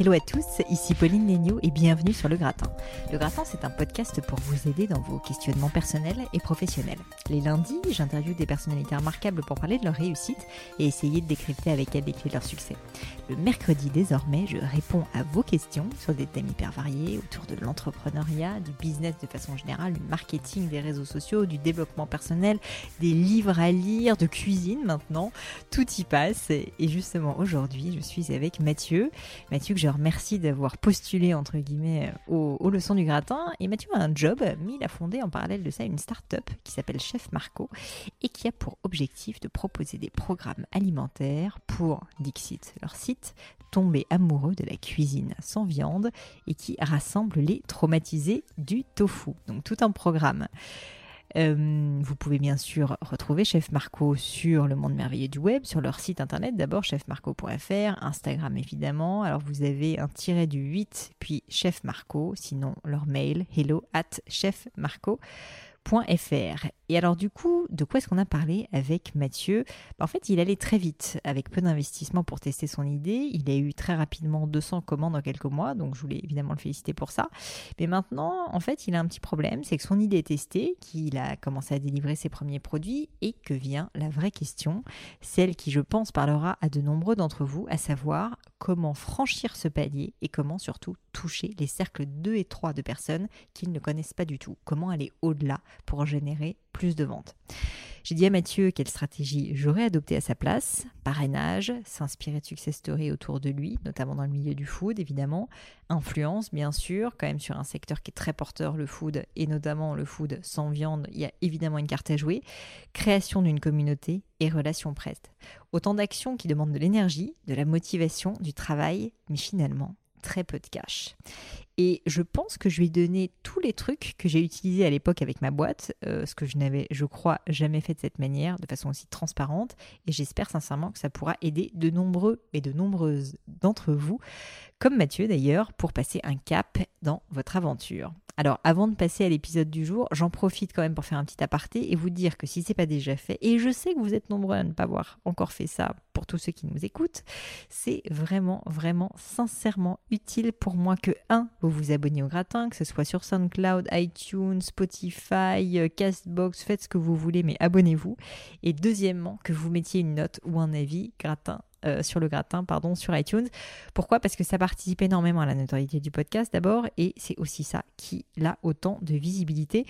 Hello à tous, ici Pauline Léniaud et bienvenue sur Le Gratin. Le Gratin, c'est un podcast pour vous aider dans vos questionnements personnels et professionnels. Les lundis, j'interviewe des personnalités remarquables pour parler de leur réussite et essayer de décrypter avec elles les clés de leur succès. Le mercredi, désormais, je réponds à vos questions sur des thèmes hyper variés autour de l'entrepreneuriat, du business de façon générale, du marketing, des réseaux sociaux, du développement personnel, des livres à lire, de cuisine maintenant. Tout y passe. Et justement, aujourd'hui, je suis avec Mathieu. Mathieu que Merci d'avoir postulé entre guillemets aux, leçons du gratin. Et Mathieu a un job, mais il a fondé en parallèle de ça une start-up qui s'appelle Chef Marco et qui a pour objectif de proposer des programmes alimentaires pour Dixit, leur site, tomber amoureux de la cuisine sans viande et qui rassemble les traumatisés du tofu. Donc tout un programme. Euh, vous pouvez bien sûr retrouver Chef Marco sur le monde merveilleux du web, sur leur site internet d'abord chefmarco.fr, Instagram évidemment. Alors vous avez un tiret du 8 puis Chef Marco, sinon leur mail hello at chefmarco.fr. Et alors du coup, de quoi est-ce qu'on a parlé avec Mathieu? Bah, En fait, il allait très vite, avec peu d'investissement pour tester son idée. Il a eu très rapidement 200 commandes en quelques mois, donc je voulais évidemment le féliciter pour ça. Mais maintenant, en fait, il a un petit problème, c'est que son idée est testée, qu'il a commencé à délivrer ses premiers produits, et que vient la vraie question, celle qui, je pense, parlera à de nombreux d'entre vous, à savoir comment franchir ce palier et comment surtout toucher les cercles 2 et 3 de personnes qu'ils ne connaissent pas du tout. Comment aller au-delà pour générer plus de ventes. J'ai dit à Mathieu quelle stratégie j'aurais adopté à sa place. Parrainage, s'inspirer de success stories autour de lui, notamment dans le milieu du food évidemment. Influence bien sûr, quand même sur un secteur qui est très porteur, le food, et notamment le food sans viande, il y a évidemment une carte à jouer. Création d'une communauté et relations presse. Autant d'actions qui demandent de l'énergie, de la motivation, du travail, mais finalement très peu de cash. Et je pense que je lui ai donné tous les trucs que j'ai utilisés à l'époque avec ma boîte, euh, ce que je n'avais, je crois, jamais fait de cette manière, de façon aussi transparente. Et j'espère sincèrement que ça pourra aider de nombreux et de nombreuses d'entre vous, comme Mathieu d'ailleurs, pour passer un cap dans votre aventure. Alors, avant de passer à l'épisode du jour, j'en profite quand même pour faire un petit aparté et vous dire que si c'est pas déjà fait, et je sais que vous êtes nombreux à ne pas avoir encore fait ça pour tous ceux qui nous écoutent, c'est vraiment, vraiment, sincèrement utile pour moi que, un, vous vous abonnez au gratin, que ce soit sur SoundCloud, iTunes, Spotify, Castbox, faites ce que vous voulez, mais abonnez-vous. Et deuxièmement, que vous mettiez une note ou un avis gratin euh, sur le gratin, pardon, sur iTunes. Pourquoi? Parce que ça participe énormément à la notoriété du podcast d'abord, et c'est aussi ça qui a autant de visibilité.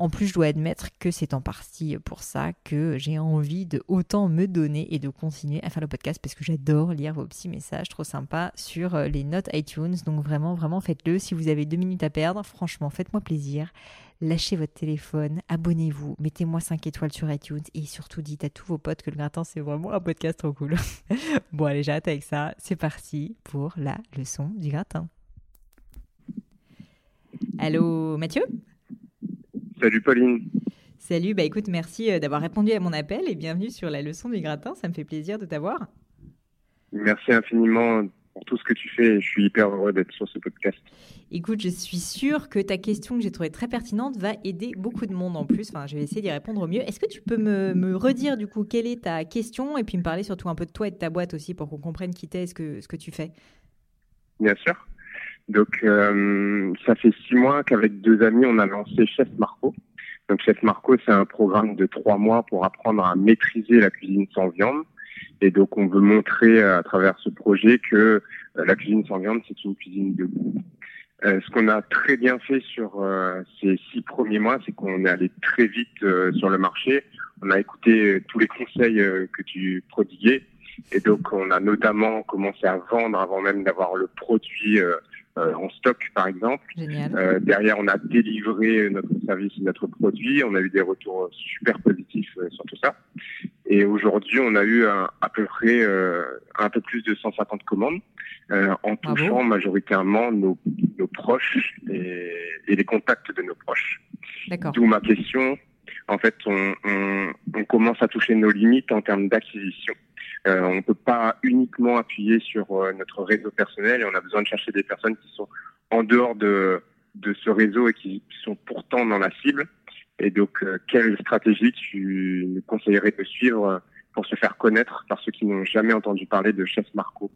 En plus, je dois admettre que c'est en partie pour ça que j'ai envie de autant me donner et de continuer à faire le podcast parce que j'adore lire vos petits messages trop sympas sur euh, les notes iTunes. Donc vraiment, vraiment faites-le. Si vous avez deux minutes à perdre, franchement, faites-moi plaisir lâchez votre téléphone, abonnez-vous, mettez-moi 5 étoiles sur iTunes et surtout dites à tous vos potes que le gratin c'est vraiment un podcast trop cool. bon allez, j'arrête avec ça, c'est parti pour la leçon du gratin. Allô Mathieu? Salut Pauline. Salut, bah écoute, merci euh, d'avoir répondu à mon appel et bienvenue sur la leçon du gratin, ça me fait plaisir de t'avoir. Merci infiniment tout ce que tu fais. Je suis hyper heureux d'être sur ce podcast. Écoute, je suis sûre que ta question que j'ai trouvée très pertinente va aider beaucoup de monde en plus. Enfin, je vais essayer d'y répondre au mieux. Est-ce que tu peux me, redire du coup quelle est ta question et puis me parler surtout un peu de toi et de ta boîte aussi pour qu'on comprenne qui t'es et ce que, ce que tu fais? Bien sûr. Donc, euh, ça fait six mois qu'avec deux amis, on a lancé Chef Marco. Donc Chef Marco, c'est un programme de trois mois pour apprendre à maîtriser la cuisine sans viande. Et donc on veut montrer à travers ce projet que la cuisine sans viande, c'est une cuisine de goût. Euh, ce qu'on a très bien fait sur euh, ces six premiers mois, c'est qu'on est allé très vite euh, sur le marché. On a écouté tous les conseils que tu prodiguais. Et donc, on a notamment commencé à vendre avant même d'avoir le produit en stock, par exemple. derrière, on a délivré notre service et notre produit. On a eu des retours super positifs sur tout ça. Et aujourd'hui, on a eu à peu près un peu plus de 150 commandes. Euh, en touchant majoritairement nos, nos proches et, et, les contacts de nos proches. D'où ma question. En fait, on, on, on, commence à toucher nos limites en termes d'acquisition. Euh, on ne peut pas uniquement appuyer sur euh, notre réseau personnel et on a besoin de chercher des personnes qui sont en dehors de, de ce réseau et qui sont pourtant dans la cible. Et donc, euh, quelle stratégie tu nous conseillerais de suivre pour se faire connaître par ceux qui n'ont jamais entendu parler de Chef Marco?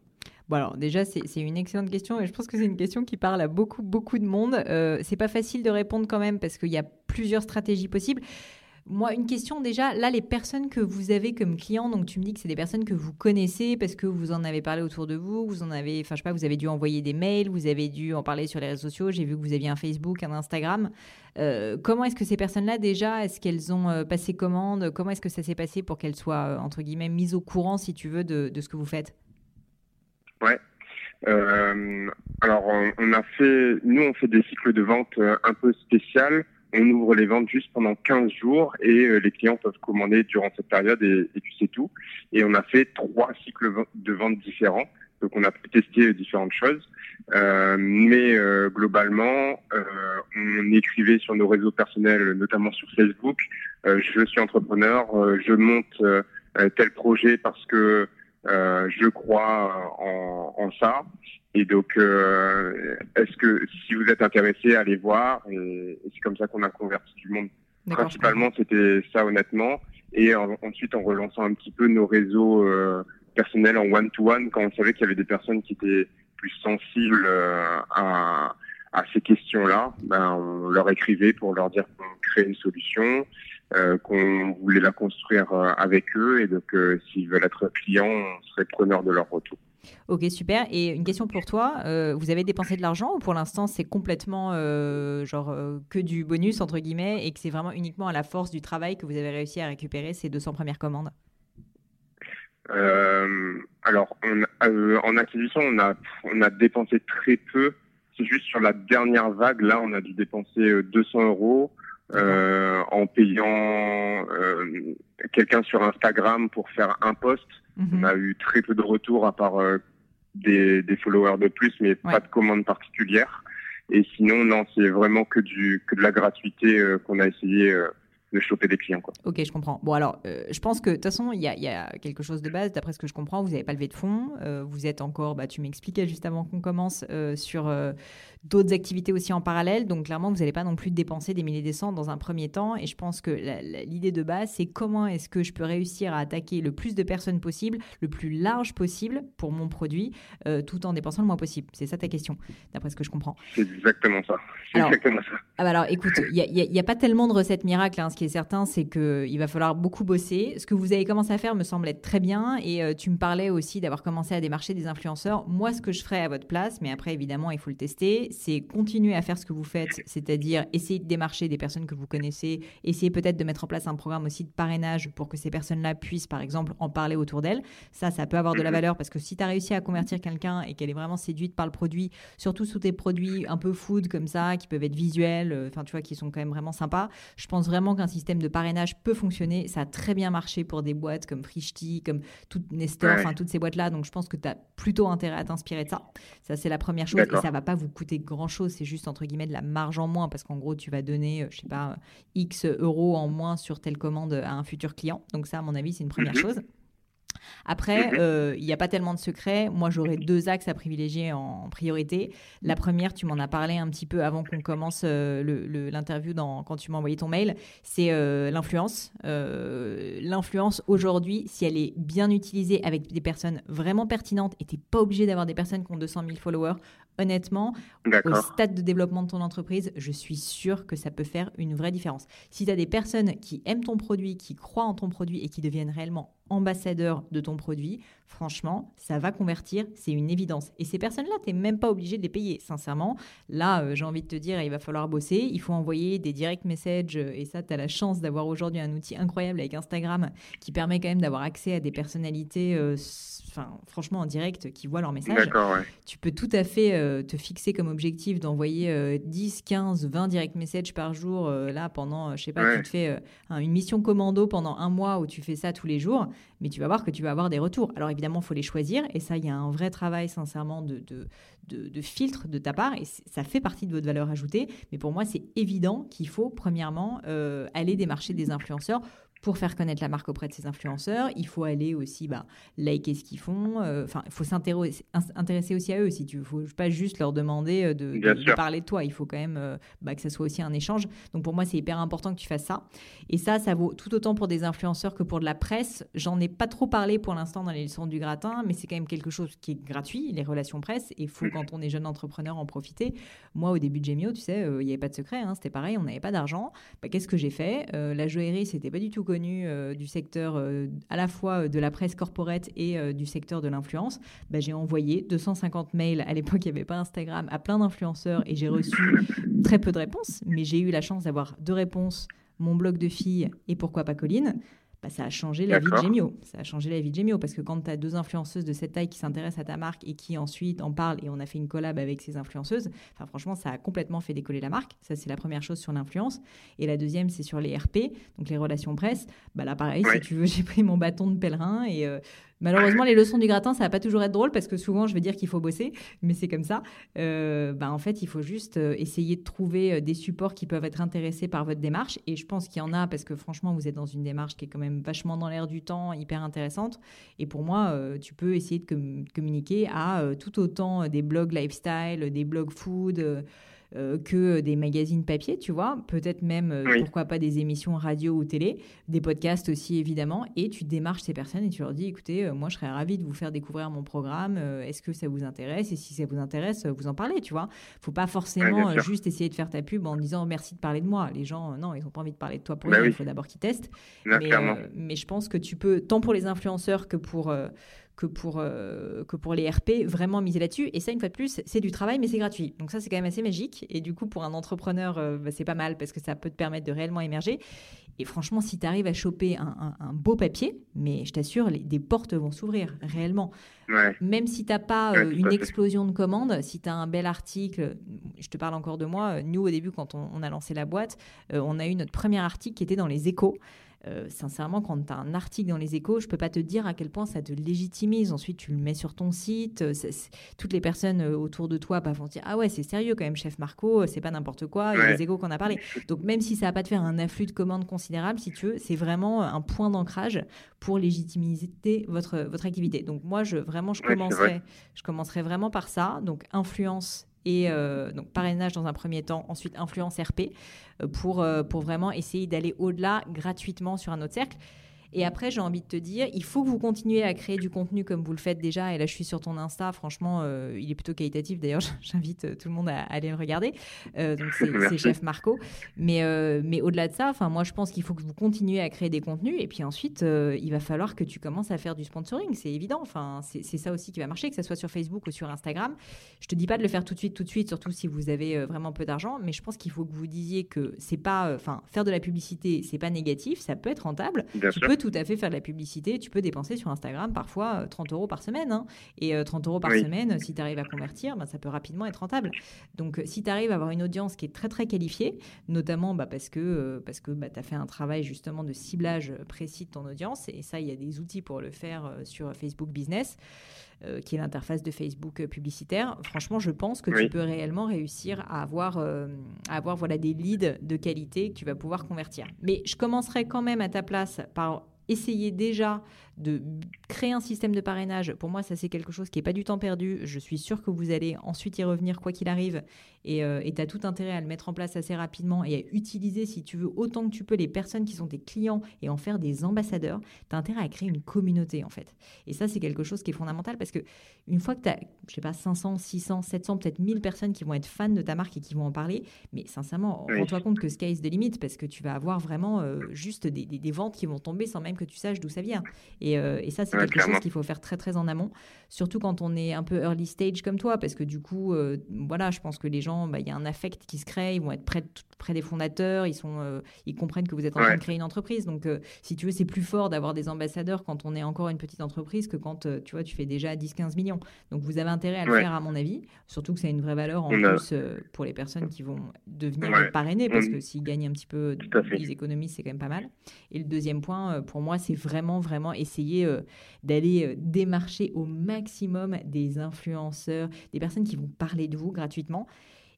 Bon alors déjà c'est une excellente question et je pense que c'est une question qui parle à beaucoup beaucoup de monde. Euh, c'est pas facile de répondre quand même parce qu'il y a plusieurs stratégies possibles. Moi, une question déjà, là, les personnes que vous avez comme clients, donc tu me dis que c'est des personnes que vous connaissez parce que vous en avez parlé autour de vous, vous en avez, enfin, je sais pas, vous avez dû envoyer des mails, vous avez dû en parler sur les réseaux sociaux, j'ai vu que vous aviez un Facebook, un Instagram. Euh, comment est-ce que ces personnes-là, déjà, est-ce qu'elles ont euh, passé commande? Comment est-ce que ça s'est passé pour qu'elles soient, entre guillemets, mises au courant, si tu veux, de, ce que vous faites? Ouais. Euh, alors, on, a fait, nous, on fait des cycles de vente euh, un peu spécial. On ouvre les ventes juste pendant 15 jours et euh, les clients peuvent commander durant cette période et, puis c'est tout. Et on a fait trois cycles de vente différents. Donc, on a pu tester différentes choses. Euh, mais euh, globalement, on écrivait sur nos réseaux personnels, notamment sur Facebook, je suis entrepreneur, je monte tel projet parce que euh, je crois en, en, ça. Et donc, euh, est-ce que si vous êtes intéressé, allez voir. Et, c'est comme ça qu'on a converti du monde. Principalement, c'était ça honnêtement. Et ensuite, en relançant un petit peu nos réseaux euh, personnels en one-to-one, quand on savait qu'il y avait des personnes qui étaient plus sensibles euh, à, à ces questions-là, ben, on leur écrivait pour leur dire qu'on crée une solution, euh, qu'on voulait la construire euh, avec eux et donc euh, s'ils veulent être clients, on serait preneur de leur retour. Ok, super. Et une question pour toi, vous avez dépensé de l'argent ou pour l'instant c'est complètement genre que du bonus entre guillemets et que c'est vraiment uniquement à la force du travail que vous avez réussi à récupérer ces 200 premières commandes? Alors en acquisition on a on a dépensé très peu. C'est juste sur la dernière vague là on a dû dépenser 200 euros. Euh, en payant euh, quelqu'un sur Instagram pour faire un post. Mhm. On a eu très peu de retours à part euh, des, des, followers de plus, mais pas de commandes particulières. Et sinon, non, c'est vraiment que du que de la gratuité qu'on a essayé de choper des clients. Quoi. Ok, je comprends. Bon, alors, euh, je pense que de toute façon, il y, y, a quelque chose de base. D'après ce que je comprends, vous n'avez pas levé de fonds. Euh, vous êtes encore, bah, tu m'expliquais juste avant qu'on commence, euh, sur d'autres activités aussi en parallèle. Donc, clairement, vous n'allez pas non plus dépenser des milliers de cents dans un premier temps. Et je pense que l'idée de base, c'est comment est-ce que je peux réussir à attaquer le plus de personnes possible, le plus large possible pour mon produit, tout en dépensant le moins possible. C'est ça ta question, d'après ce que je comprends. C'est exactement ça. Alors, exactement ça. Ah bah alors, écoute, il n'y a, a, pas tellement de recettes miracles. Hein, ce qui certain, c'est qu'il va falloir beaucoup bosser. Ce que vous avez commencé à faire me semble être très bien. Et euh, tu me parlais aussi d'avoir commencé à démarcher des influenceurs. Moi, ce que je ferais à votre place, mais après, évidemment, il faut le tester, c'est continuer à faire ce que vous faites, c'est-à-dire essayer de démarcher des personnes que vous connaissez, essayer peut-être de mettre en place un programme aussi de parrainage pour que ces personnes-là puissent, par exemple, en parler autour d'elles. Ça, ça peut avoir de la mhm. valeur parce que si tu as réussi à convertir quelqu'un et qu'elle est vraiment séduite par le produit, surtout sous tes produits un peu food comme ça, qui peuvent être visuels, euh, enfin, tu vois, qui sont quand même vraiment sympas, je pense vraiment qu'un système de parrainage peut fonctionner. Ça a très bien marché pour des boîtes comme Frishti, comme toute Nestor, enfin toutes ces boîtes-là. Donc je pense que tu as plutôt intérêt à t'inspirer de ça. Ça, c'est la première chose. Et ça va pas vous coûter grand-chose. C'est juste, entre guillemets, de la marge en moins parce qu'en gros, tu vas donner, euh, je sais pas, X euros en moins sur telle commande à un futur client. Donc ça, à mon avis, c'est une première mhm. chose. Après, mhm. euh, il n'y a pas tellement de secrets. Moi, j'aurais deux axes à privilégier en, priorité. La première, tu m'en as parlé un petit peu avant qu'on commence euh, l'interview quand tu m'as envoyé ton mail, c'est euh, l'influence. l'influence aujourd'hui, si elle est bien utilisée avec des personnes vraiment pertinentes, et tu n'es pas obligé d'avoir des personnes qui ont 200 000 followers, honnêtement, au stade de développement de ton entreprise, je suis sûre que ça peut faire une vraie différence. Si tu as des personnes qui aiment ton produit, qui croient en ton produit et qui deviennent réellement ambassadeurs de ton produit, franchement, ça va convertir, c'est une évidence. Et ces personnes-là, tu n'es même pas obligé de les payer, sincèrement. Là, euh, j'ai envie de te dire, il va falloir bosser, il faut envoyer des direct messages, euh, et ça, tu as la chance d'avoir aujourd'hui un outil incroyable avec Instagram qui permet quand même d'avoir accès à des personnalités, euh, enfin, franchement, en direct, qui voient leur message. Tu peux tout à fait te fixer comme objectif d'envoyer 10, 15, 20 direct messages par jour, là, pendant, je sais pas, tu te fais une mission commando pendant un mois où tu fais ça tous les jours mais tu vas voir que tu vas avoir des retours. Alors évidemment, il faut les choisir, et ça, il y a un vrai travail, sincèrement, de, filtre de ta part, et ça fait partie de votre valeur ajoutée. Mais pour moi, c'est évident qu'il faut, premièrement, euh, aller démarcher des influenceurs pour faire connaître la marque auprès de ses influenceurs, il faut aller aussi bah, liker ce qu'ils font. Euh, enfin, il faut s'intéresser aussi à eux. Si tu faut pas juste leur demander euh, de, parler de toi. Il faut quand même euh, bah, que ça soit aussi un échange. Donc pour moi, c'est hyper important que tu fasses ça. Et ça, ça vaut tout autant pour des influenceurs que pour de la presse. J'en ai pas trop parlé pour l'instant dans les leçons du gratin, mais c'est quand même quelque chose qui est gratuit, les relations presse. Et il faut, quand on est jeune entrepreneur, en profiter. Moi, au début de Gemio, tu sais, il n'y avait pas de secret. Hein, c'était pareil, on n'avait pas d'argent. Bah, Qu'est-ce que j'ai fait? La joaillerie, c'était pas du tout euh, du secteur euh, à la fois euh, de la presse corporate et du secteur de l'influence, bah, j'ai envoyé 250 mails. À l'époque, il n'y avait pas Instagram à plein d'influenceurs et j'ai reçu très peu de réponses, mais j'ai eu la chance d'avoir deux réponses mon blog de filles et pourquoi pas Colline. Bah, ça a changé la vie de Gemio. Ça a changé la vie de Gemio parce que quand tu as deux influenceuses de cette taille qui s'intéressent à ta marque et qui ensuite en parlent et on a fait une collab avec ces influenceuses, enfin franchement, ça a complètement fait décoller la marque. Ça, c'est la première chose sur l'influence. Et la deuxième, c'est sur les RP, donc les relations presse. Bah là, pareil, si tu veux, j'ai pris mon bâton de pèlerin et euh, Malheureusement, les leçons du gratin, ça va pas toujours être drôle parce que souvent, je vais dire qu'il faut bosser, mais c'est comme ça. Euh, bah, en fait, il faut juste euh, essayer de trouver euh, des supports qui peuvent être intéressés par votre démarche. Et je pense qu'il y en a parce que franchement, vous êtes dans une démarche qui est quand même vachement dans l'air du temps, hyper intéressante. Et pour moi, tu peux essayer de communiquer à tout autant des blogs lifestyle, des blogs food. Euh, que des magazines papier, tu vois, peut-être même, euh, pourquoi pas des émissions radio ou télé, des podcasts aussi évidemment, et tu démarches ces personnes et tu leur dis, écoutez, euh, moi je serais ravie de vous faire découvrir mon programme, est-ce que ça vous intéresse? Et si ça vous intéresse, vous en parlez, tu vois. faut pas forcément juste essayer de faire ta pub en disant merci de parler de moi. Les gens, non, ils n'ont pas envie de parler de toi pour bah il faut d'abord qu'ils testent. Mais, mais, je pense que tu peux, tant pour les influenceurs que pour que pour, euh, que pour les RP, vraiment miser là-dessus. Et ça, une fois de plus, c'est du travail, mais c'est gratuit. Donc ça, c'est quand même assez magique. Et du coup, pour un entrepreneur, euh, bah, c'est pas mal parce que ça peut te permettre de réellement émerger. Et franchement, si tu arrives à choper un, beau papier, mais je t'assure, des portes vont s'ouvrir réellement. Même si tu n'as pas euh, une explosion de commandes, si tu as un bel article, je te parle encore de moi, nous au début quand on, on a lancé la boîte, on a eu notre premier article qui était dans les échos. Euh, sincèrement, quand tu as un article dans les échos, je peux pas te dire à quel point ça te légitimise. Ensuite, tu le mets sur ton site. Euh, toutes les personnes euh, autour de toi bah, vont dire Ah ouais, c'est sérieux quand même, chef Marco, c'est pas n'importe quoi. Il y a les échos qu'on a parlé. Donc, même si ça va pas te faire un afflux de commandes considérable, si tu veux, c'est vraiment un point d'ancrage pour légitimiser votre, votre activité. Donc, moi, je, vraiment, je commencerai, je commencerai vraiment par ça. Donc, influence et euh, donc parrainage dans un premier temps, ensuite influence RP euh, pour, euh, pour vraiment essayer d'aller au-delà gratuitement sur un autre cercle. Et après, j'ai envie de te dire, il faut que vous continuiez à créer du contenu comme vous le faites déjà. Et là, je suis sur ton Insta. Franchement, euh, il est plutôt qualitatif. D'ailleurs, j'invite euh, tout le monde à, aller le regarder. Euh, donc, c'est Chef Marco. Mais, mais au-delà de ça, moi, je pense qu'il faut que vous continuiez à créer des contenus. Et puis ensuite, il va falloir que tu commences à faire du sponsoring. C'est évident. Enfin, c'est ça aussi qui va marcher, que ce soit sur Facebook ou sur Instagram. Je te dis pas de le faire tout de suite, tout de suite, surtout si vous avez vraiment peu d'argent. Mais je pense qu'il faut que vous disiez que c'est pas, enfin, faire de la publicité, c'est pas négatif. Ça peut être rentable. tu peux tout à fait faire de la publicité. Tu peux dépenser sur Instagram parfois 30 euh, euros par semaine. Hein. Et 30 euh, euros par semaine, si tu arrives à convertir, ben, ça peut rapidement être rentable. Donc, si tu arrives à avoir une audience qui est très, très qualifiée, notamment bah, parce que, euh, parce que bah, tu as fait un travail justement de ciblage précis de ton audience, et ça, il y a des outils pour le faire sur Facebook Business. qui est l'interface de Facebook publicitaire. Franchement, je pense que tu peux réellement réussir à avoir, à avoir voilà, des leads de qualité que tu vas pouvoir convertir. Mais je commencerai quand même à ta place par essayez déjà de créer un système de parrainage, pour moi, ça c'est quelque chose qui n'est pas du temps perdu. Je suis sûre que vous allez ensuite y revenir quoi qu'il arrive. Et tu as tout intérêt à le mettre en place assez rapidement et à utiliser, si tu veux, autant que tu peux les personnes qui sont tes clients et en faire des ambassadeurs. Tu as intérêt à créer une communauté en fait. Et ça, c'est quelque chose qui est fondamental parce que une fois que tu as, je sais pas, 500, 600, 700, peut-être 1000 personnes qui vont être fans de ta marque et qui vont en parler, mais sincèrement, rends-toi compte que sky is the limit parce que tu vas avoir vraiment euh, juste des, des, ventes qui vont tomber sans même que tu saches d'où ça vient. Et, euh, et ça, c'est quelque chose qu'il faut faire très très en amont, surtout quand on est un peu early stage comme toi, parce que du coup, euh, voilà, je pense que les gens, bah, il y a un affect qui se crée, ils vont être près, près des fondateurs, ils, sont, ils comprennent que vous êtes en train de créer une entreprise. Donc, si tu veux, c'est plus fort d'avoir des ambassadeurs quand on est encore une petite entreprise que quand tu vois, tu fais déjà 10-15 millions. Donc, vous avez intérêt à le faire, à mon avis, surtout que ça a une vraie valeur en plus pour les personnes qui vont devenir parrainés, parce que s'ils gagnent un petit peu, ils économisent, c'est quand même pas mal. Et le deuxième point, pour moi, c'est vraiment, vraiment essayer d'aller démarcher au maximum des influenceurs, des personnes qui vont parler de vous gratuitement.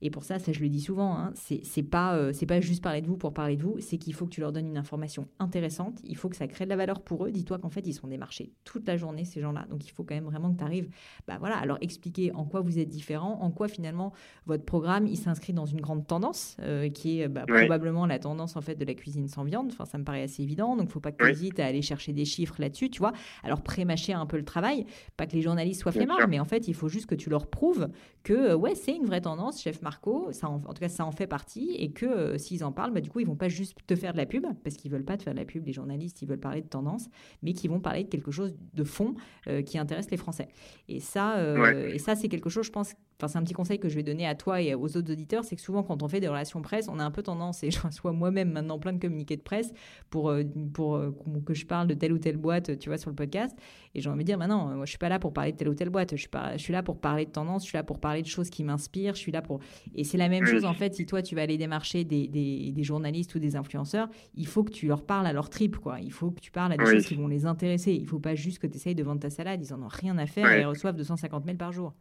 Et pour ça, ça je le dis souvent, hein, c'est pas euh, c'est pas juste parler de vous pour parler de vous, c'est qu'il faut que tu leur donnes une information intéressante, il faut que ça crée de la valeur pour eux. Dis-toi qu'en fait, ils sont démarchés toute la journée ces gens-là, donc il faut quand même vraiment que tu arrives, bah voilà, à leur expliquer en quoi vous êtes différent, en quoi finalement votre programme il s'inscrit dans une grande tendance euh, qui est bah, probablement la tendance en fait de la cuisine sans viande. Enfin, ça me paraît assez évident, donc faut pas que tu hésites à aller chercher des chiffres là-dessus, tu vois. Alors pré-mâcher un peu le travail, pas que les journalistes soient flemmards, mais en fait, il faut juste que tu leur prouves que euh, ouais, c'est une vraie tendance, chef Marco, ça en, tout cas ça en fait partie, et que euh, s'ils en parlent, bah, du coup ils vont pas juste te faire de la pub, parce qu'ils veulent pas te faire de la pub, les journalistes, ils veulent parler de tendance, mais qu'ils vont parler de quelque chose de fond euh, qui intéresse les Français. Et ça, euh, et ça c'est quelque chose, je pense, enfin c'est un petit conseil que je vais donner à toi et aux autres auditeurs, c'est que souvent quand on fait des relations presse, on a un peu tendance, et je reçois moi-même maintenant plein de communiqués de presse pour, pour que je parle de telle ou telle boîte, tu vois, sur le podcast, et j'ai envie de dire, bah non, moi je suis pas là pour parler de telle ou telle boîte, je suis, pas, je suis là pour parler de tendance, je suis là pour parler de choses qui m'inspirent, je suis là pour... Et c'est la même chose en fait, si toi tu vas aller démarcher des, des, journalistes ou des influenceurs, il faut que tu leur parles à leur trip, quoi. Il faut que tu parles à des choses qui vont les intéresser. Il faut pas juste que tu essayes de vendre ta salade, ils en ont rien à faire et ils reçoivent 250 mails par jour.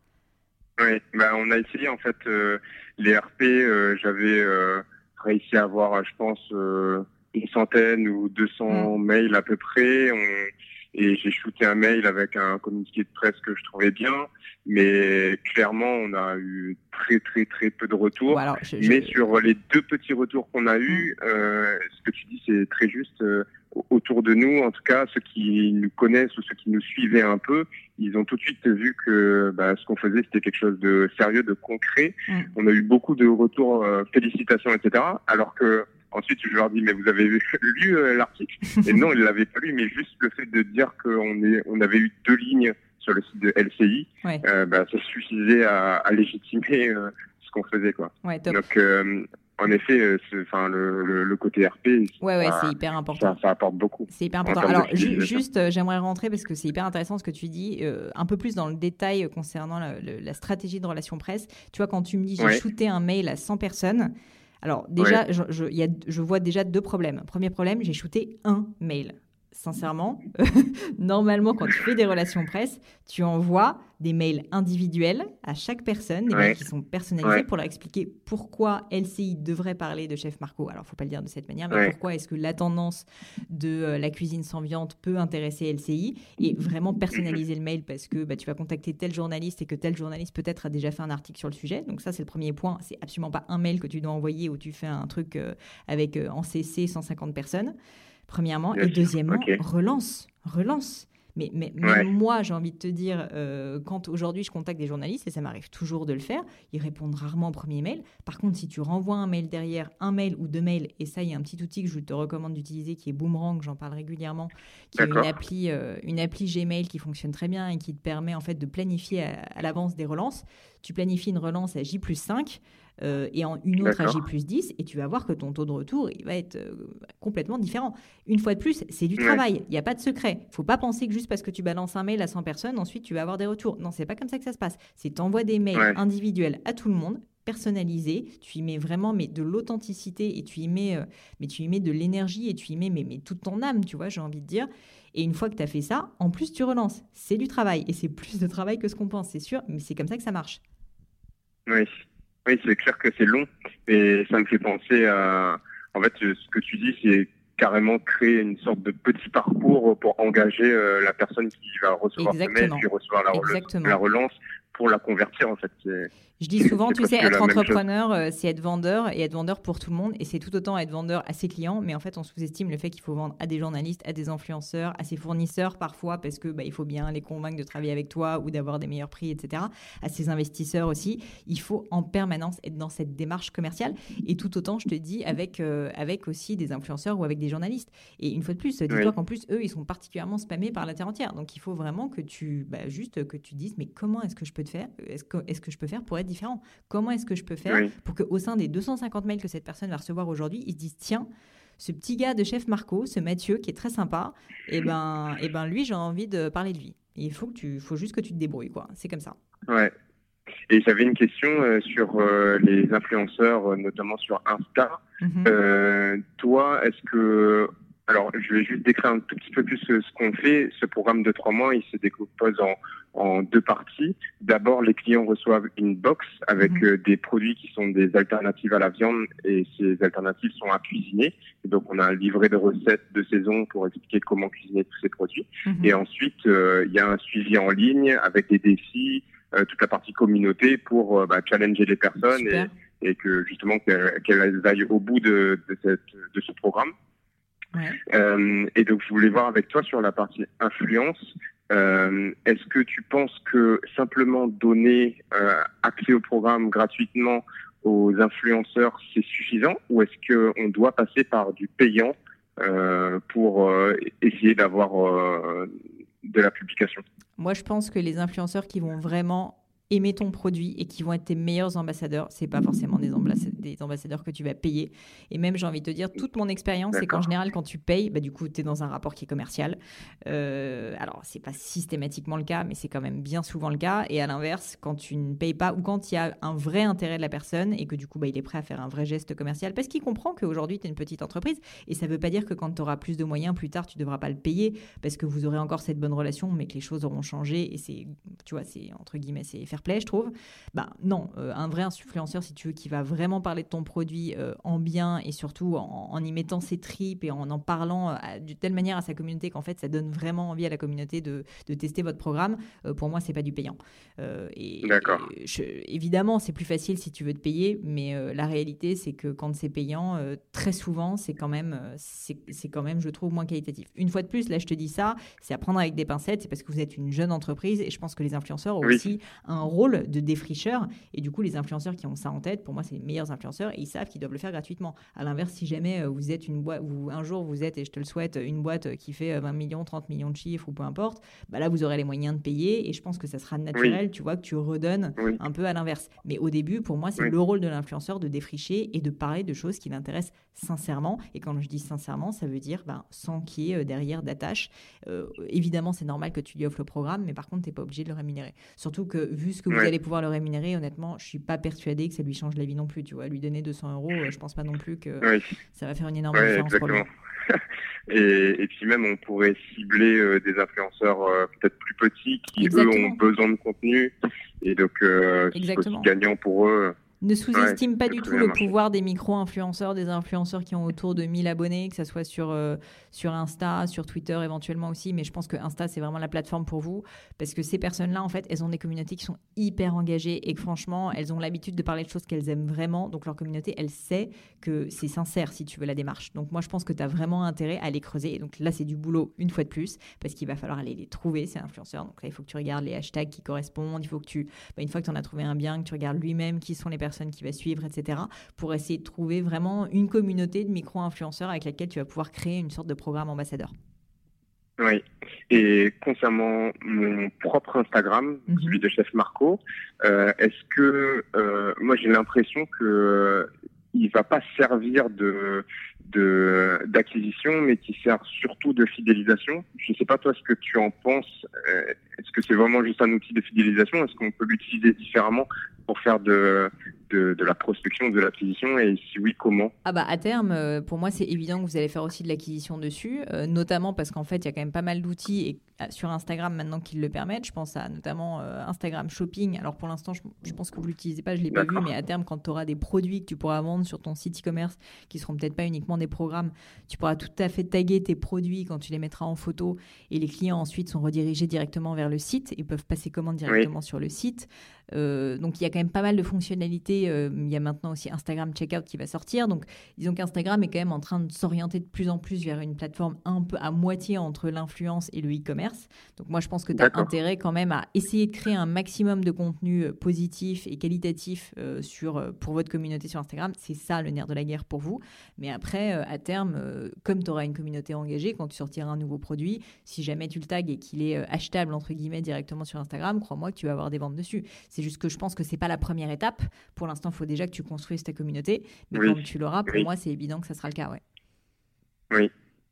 Oui, bah, on a essayé en fait euh, les RP, euh, j'avais euh, réussi à avoir, je pense, une centaine ou 200 mm. mails à peu près. On et j'ai shooté un mail avec un communiqué de presse que je trouvais bien, mais clairement on a eu très très très peu de retours. Mais sur les deux petits retours qu'on a eu, mmh. euh, ce que tu dis c'est très juste. Euh, autour de nous, en tout cas ceux qui nous connaissent ou ceux qui nous suivaient un peu, ils ont tout de suite vu que bah, ce qu'on faisait c'était quelque chose de sérieux, de concret. Mmh. On a eu beaucoup de retours, euh, félicitations, etc. Alors que Ensuite, je leur dis, mais vous avez lu euh, l'article? Et non, ils l'avaient pas lu, mais juste le fait de dire qu'on on avait eu deux lignes sur le site de LCI, euh, bah, ça suffisait à, légitimer euh, ce qu'on faisait. Quoi. Donc, en effet, enfin le, côté RP, ouais, ouais, c'est hyper important. Ça, apporte beaucoup. C'est hyper important. Alors, juste, j'aimerais rentrer parce que c'est hyper intéressant ce que tu dis, un peu plus dans le détail concernant la, stratégie de relation presse. Tu vois, quand tu me dis j'ai shooté un mail à 100 personnes, alors déjà, je, je, vois déjà deux problèmes. Premier problème, j'ai shooté un mail. Sincèrement, normalement, quand tu fais des relations presse, tu envoies des mails individuels à chaque personne, des mails qui sont personnalisés pour leur expliquer pourquoi LCI devrait parler de Chef Marco. Alors, il faut pas le dire de cette manière, mais pourquoi est-ce que la tendance de euh, la cuisine sans viande peut intéresser LCI et vraiment personnaliser le mail parce que bah, tu vas contacter tel journaliste et que tel journaliste peut-être a déjà fait un article sur le sujet. Donc ça, c'est le premier point. C'est absolument pas un mail que tu dois envoyer où tu fais un truc euh, avec euh, en CC 150 personnes. Premièrement, et deuxièmement, relance, relance. Mais, mais moi, j'ai envie de te dire, euh, quand aujourd'hui je contacte des journalistes, et ça m'arrive toujours de le faire, ils répondent rarement au premier mail. Par contre, si tu renvoies un mail derrière, un mail ou deux mails, et ça, il y a un petit outil que je te recommande d'utiliser qui est Boomerang, j'en parle régulièrement, qui est une appli, euh, une appli Gmail qui fonctionne très bien et qui te permet en fait de planifier à, à l'avance des relances. Tu planifies une relance à J plus 5. Euh, et en une autre à J plus 10, et tu vas voir que ton taux de retour il va être euh, complètement différent. Une fois de plus, c'est du travail, il n'y a pas de secret. Il faut pas penser que juste parce que tu balances un mail à 100 personnes, ensuite tu vas avoir des retours. Non, c'est pas comme ça que ça se passe. C'est t'envoies des mails individuels à tout le monde, personnalisés, tu y mets vraiment mais de l'authenticité et tu y mets, euh, mais tu y mets de l'énergie et tu y mets mais, mais toute ton âme, tu vois, j'ai envie de dire. Et une fois que tu as fait ça, en plus tu relances. C'est du travail et c'est plus de travail que ce qu'on pense, c'est sûr, mais c'est comme ça que ça marche. Oui, oui, c'est clair que c'est long, et ça me fait penser à. En fait, ce que tu dis, c'est carrément créer une sorte de petit parcours pour engager la personne qui va recevoir ce mail, puis recevoir la, la relance pour la convertir en fait. Je dis souvent, tu sais, être entrepreneur, euh, c'est être vendeur et être vendeur pour tout le monde. Et c'est tout autant être vendeur à ses clients. Mais en fait, on sous-estime le fait qu'il faut vendre à des journalistes, à des influenceurs, à ses fournisseurs parfois, parce que bah, il faut bien les convaincre de travailler avec toi ou d'avoir des meilleurs prix, etc. À ses investisseurs aussi. Il faut en permanence être dans cette démarche commerciale. Et tout autant, je te dis, avec, euh, avec aussi des influenceurs ou avec des journalistes. Et une fois de plus, dis-toi qu'en plus, eux, ils sont particulièrement spammés par la terre entière. Donc il faut vraiment que tu, bah, juste que tu dises, mais comment est-ce que je peux faire Est-ce que, est que je peux faire pour être différent? Comment est-ce que je peux faire pour qu'au sein des 250 mails que cette personne va recevoir aujourd'hui, ils se disent tiens, ce petit gars de chef Marco, ce Mathieu qui est très sympa, et eh ben, et eh ben lui, j'ai envie de parler de lui. il faut que tu, faut juste que tu te débrouilles, quoi. C'est comme ça. Ouais. Et j'avais une question euh, sur euh, les influenceurs, euh, notamment sur Insta. Mhm. toi, est-ce que alors, je vais juste décrire un tout petit peu plus ce, qu'on fait. Ce programme de trois mois, il se décompose en, en deux parties. D'abord, les clients reçoivent une box avec mhm. euh, des produits qui sont des alternatives à la viande et ces alternatives sont à cuisiner. donc, on a un livret de recettes de saison pour expliquer comment cuisiner tous ces produits. Mhm. Et ensuite, euh, il y a un suivi en ligne avec des défis, euh, toute la partie communauté pour bah, challenger les personnes et, et, que justement qu'elles aillent au bout de, de, cette, de ce programme. Euh, et donc, je voulais voir avec toi sur la partie influence. Euh, Est-ce que tu penses que simplement donner euh, accès au programme gratuitement aux influenceurs, c'est suffisant? Ou est-ce qu'on doit passer par du payant euh, pour euh, essayer d'avoir euh, de la publication? Moi, je pense que les influenceurs qui vont vraiment aimer ton produit et qui vont être tes meilleurs ambassadeurs. C'est pas forcément des, des, ambassadeurs que tu vas payer. Et même, j'ai envie de te dire, toute mon expérience, c'est qu'en général, quand tu payes, bah, du coup, tu es dans un rapport qui est commercial. Euh, alors, c'est pas systématiquement le cas, mais c'est quand même bien souvent le cas. Et à l'inverse, quand tu ne payes pas ou quand il y a un vrai intérêt de la personne et que du coup, bah, il est prêt à faire un vrai geste commercial parce qu'il comprend qu'aujourd'hui, tu es une petite entreprise. Et ça veut pas dire que quand tu auras plus de moyens plus tard, tu devras pas le payer parce que vous aurez encore cette bonne relation, mais que les choses auront changé. Et c'est, tu vois, c'est entre guillemets, c'est play, je trouve. Bah non, euh, un vrai influenceur, si tu veux, qui va vraiment parler de ton produit euh, en bien et surtout en, y mettant ses tripes et en en parlant euh, de telle manière à sa communauté qu'en fait ça donne vraiment envie à la communauté de, de tester votre programme. pour moi, c'est pas du payant. D'accord. évidemment, c'est plus facile si tu veux te payer, mais la réalité, c'est que quand c'est payant, très souvent, c'est quand même, c'est quand même, je trouve, moins qualitatif. Une fois de plus, là, je te dis ça, c'est à prendre avec des pincettes, c'est parce que vous êtes une jeune entreprise et je pense que les influenceurs ont aussi un rôle de défricheur. Et du coup, les influenceurs qui ont ça en tête, pour moi, c'est les meilleurs influenceurs et ils savent qu'ils doivent le faire gratuitement. À l'inverse, si jamais euh, vous êtes une boîte, ou un jour vous êtes, et je te le souhaite, une boîte qui fait 20 euh, millions, 30 millions de chiffres ou peu importe, bah là, vous aurez les moyens de payer et je pense que ça sera naturel, tu vois, que tu redonnes un peu à l'inverse. Mais au début, pour moi, c'est le rôle de l'influenceur de défricher et de parler de choses qui l'intéressent sincèrement. Et quand je dis sincèrement, ça veut dire ben, sans qu'il y ait euh, derrière d'attache. évidemment, c'est normal que tu lui offres le programme, mais par contre, tu n'es pas obligé de le rémunérer. Surtout que vu que vous allez pouvoir le rémunérer, honnêtement, je suis pas persuadée que ça lui change la vie non plus. Tu vois, lui donner 200 euros, euh, je pense pas non plus que ça va faire une énorme différence pour lui. et, et, puis même, on pourrait cibler euh, des influenceurs euh, peut-être plus petits qui, eux, ont besoin de contenu. Et donc, c'est aussi gagnant pour eux. Ne sous-estime pas du tout le pouvoir des micro-influenceurs, des influenceurs qui ont autour de 1000 abonnés, que ce soit sur, euh, sur Insta, sur Twitter éventuellement aussi. Mais je pense que Insta, c'est vraiment la plateforme pour vous. Parce que ces personnes-là, en fait, elles ont des communautés qui sont hyper engagées et que franchement, elles ont l'habitude de parler de choses qu'elles aiment vraiment. Donc leur communauté, elle sait que c'est sincère si tu veux la démarche. Donc moi, je pense que tu as vraiment intérêt à les creuser. Et donc là, c'est du boulot une fois de plus parce qu'il va falloir aller les trouver, ces influenceurs. Donc là, il faut que tu regardes les hashtags qui correspondent. Il faut que tu, bah, une fois que tu en as trouvé un bien, que tu regardes lui-même qui sont les personnes qui va suivre, etc. Pour essayer de trouver vraiment une communauté de micro-influenceurs avec laquelle tu vas pouvoir créer une sorte de programme ambassadeur. Oui. Et concernant mon propre Instagram, mhm. celui de Chef Marco, euh, est-ce que euh, moi j'ai l'impression que euh, il va pas servir de d'acquisition, mais qui sert surtout de fidélisation. Je ne sais pas toi ce que tu en penses. Est-ce que c'est vraiment juste un outil de fidélisation? Est-ce qu'on peut l'utiliser différemment pour faire de, de, la prospection, de l'acquisition? Et si oui, comment? Ah bah à terme, euh, pour moi, c'est évident que vous allez faire aussi de l'acquisition dessus, euh, notamment parce qu'en fait, il y a quand même pas mal d'outils et euh, sur Instagram maintenant qui le permettent. Je pense à notamment Instagram Shopping. Alors pour l'instant, je, pense que vous l'utilisez pas, je l'ai pas vu, mais à terme, quand tu auras des produits que tu pourras vendre sur ton site e-commerce qui seront peut-être pas uniquement des programmes, tu pourras tout à fait taguer tes produits quand tu les mettras en photo et les clients ensuite sont redirigés directement vers le site. Et peuvent passer commande directement sur le site. Euh, donc il y a quand même pas mal de fonctionnalités. Euh, il y a maintenant aussi Instagram Checkout qui va sortir. Donc disons qu'Instagram est quand même en train de s'orienter de plus en plus vers une plateforme un peu à moitié entre l'influence et le e-commerce. Donc moi je pense que tu as intérêt quand même à essayer de créer un maximum de contenu euh, positif et qualitatif sur, pour votre communauté sur Instagram. C'est ça le nerf de la guerre pour vous. Mais après, à terme, comme tu auras une communauté engagée, quand tu sortiras un nouveau produit, si jamais tu le tags et qu'il est achetable entre guillemets directement sur Instagram, crois-moi que tu vas avoir des ventes dessus. C'est juste que je pense que c'est pas la première étape. Pour l'instant, il faut déjà que tu construises ta communauté. Mais quand tu l'auras, pour moi, c'est évident que ça sera le cas. Ouais. Oui.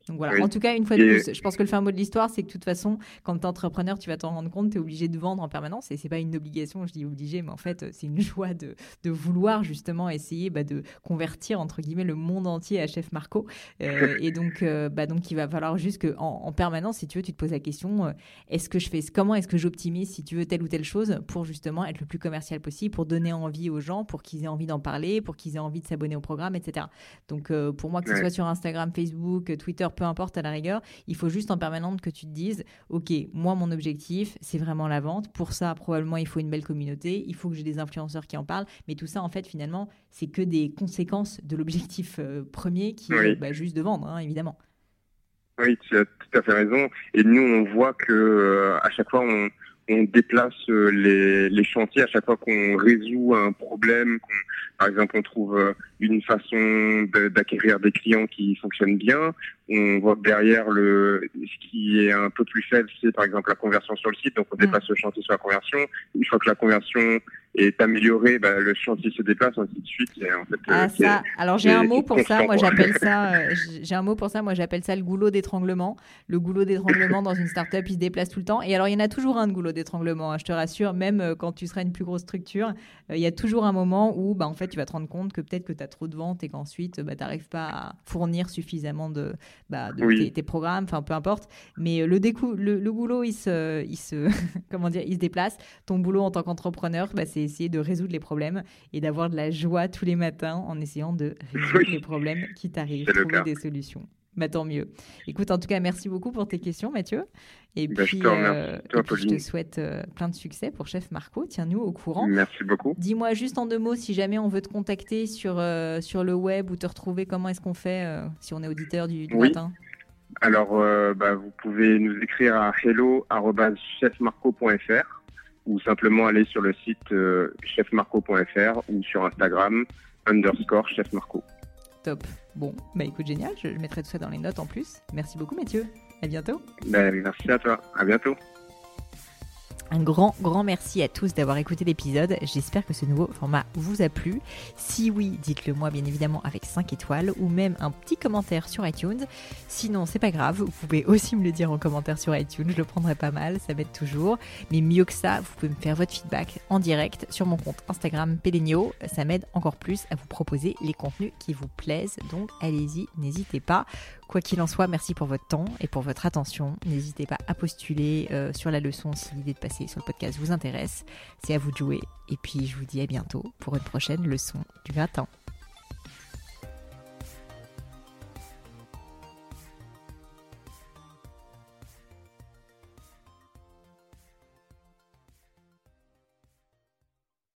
Donc voilà, en tout cas, une fois de plus, je pense que le fin mot de l'histoire, c'est que de toute façon, quand tu es entrepreneur, tu vas t'en rendre compte, tu es obligé de vendre en permanence. Et c'est pas une obligation, je dis obligé, mais en fait, c'est une joie de, de, vouloir justement essayer bah, de convertir, entre guillemets, le monde entier à Chef Marco. Euh, et donc, euh, bah, donc, il va falloir juste qu'en en, permanence, si tu veux, tu te poses la question, euh, est-ce que je fais, comment est-ce que j'optimise, si tu veux, telle ou telle chose pour justement être le plus commercial possible, pour donner envie aux gens, pour qu'ils aient envie d'en parler, pour qu'ils aient envie de s'abonner au programme, etc. Donc, pour moi, que ce soit sur Instagram, Facebook, Twitter, peu importe à la rigueur, il faut juste en permanente que tu te dises, OK, moi, mon objectif, c'est vraiment la vente. Pour ça, probablement, il faut une belle communauté, il faut que j'ai des influenceurs qui en parlent. Mais tout ça, en fait, finalement, c'est que des conséquences de l'objectif euh, premier qui est bah, juste de vendre, hein, évidemment. Oui, tu as tout à fait raison. Et nous, on voit que euh, à chaque fois, on, on déplace euh, les, les, chantiers à chaque fois qu'on résout un problème, par exemple on trouve euh, une façon d'acquérir des clients qui fonctionne bien, on voit que derrière le ce qui est un peu plus faible, c'est par exemple la conversion sur le site, donc on déplace le chantier sur la conversion. Une fois que la conversion est améliorée, bah, le chantier se déplace, ainsi de suite. en fait, ah, euh, ça. Alors j'ai un mot pour ça, moi j'appelle ça, j'ai un mot pour ça, moi j'appelle ça le goulot d'étranglement. Le goulot d'étranglement dans une startup, il se déplace tout le temps. Et alors il y en a toujours un de goulot d'étranglement, hein, je te rassure, même euh, quand tu seras une plus grosse structure, euh, il y a toujours un moment où bah, en fait tu vas te rendre compte que peut-être que tu as trop de ventes et qu'ensuite bah, tu n'arrives pas à fournir suffisamment de, bah, tes, programmes, enfin peu importe. Mais euh, le, le, le, goulot, il se, il, se, comment dire, il se déplace. Ton boulot en tant qu'entrepreneur, bah, c'est essayer de résoudre les problèmes et d'avoir de la joie tous les matins en essayant de résoudre les problèmes qui t'arrivent, trouver des solutions. Bah, tant mieux. Écoute, en tout cas, merci beaucoup pour tes questions, Mathieu. Et bah, puis, je te, euh, je te souhaite euh, plein de succès pour Chef Marco. Tiens-nous au courant. Merci beaucoup. Dis-moi juste en deux mots, si jamais on veut te contacter sur, euh, sur le web ou te retrouver, comment est-ce qu'on fait si on est auditeur du, matin? Alors, bah, vous pouvez nous écrire à hello.chefmarco.fr ou simplement aller sur le site chefmarco.fr ou sur Instagram underscore chefmarco. Top. Bon, bah écoute, génial. Je, mettrai tout ça dans les notes en plus. Merci beaucoup, Mathieu. À bientôt. Ben, merci à toi. À bientôt. Un grand, grand merci à tous d'avoir écouté l'épisode. J'espère que ce nouveau format vous a plu. Si oui, dites-le moi bien évidemment avec 5 étoiles ou même un petit commentaire sur iTunes. Sinon, c'est pas grave, vous pouvez aussi me le dire en commentaire sur iTunes, je le prendrai pas mal, ça m'aide toujours. Mais mieux que ça, vous pouvez me faire votre feedback en direct sur mon compte Instagram Pelenio. Ça m'aide encore plus à vous proposer les contenus qui vous plaisent. Donc allez-y, n'hésitez pas. Quoi qu'il en soit, merci pour votre temps et pour votre attention. N'hésitez pas à postuler euh, sur la leçon si l'idée de passer sur le podcast vous intéresse. C'est à vous de jouer. Et puis je vous dis à bientôt pour une prochaine leçon du gratin.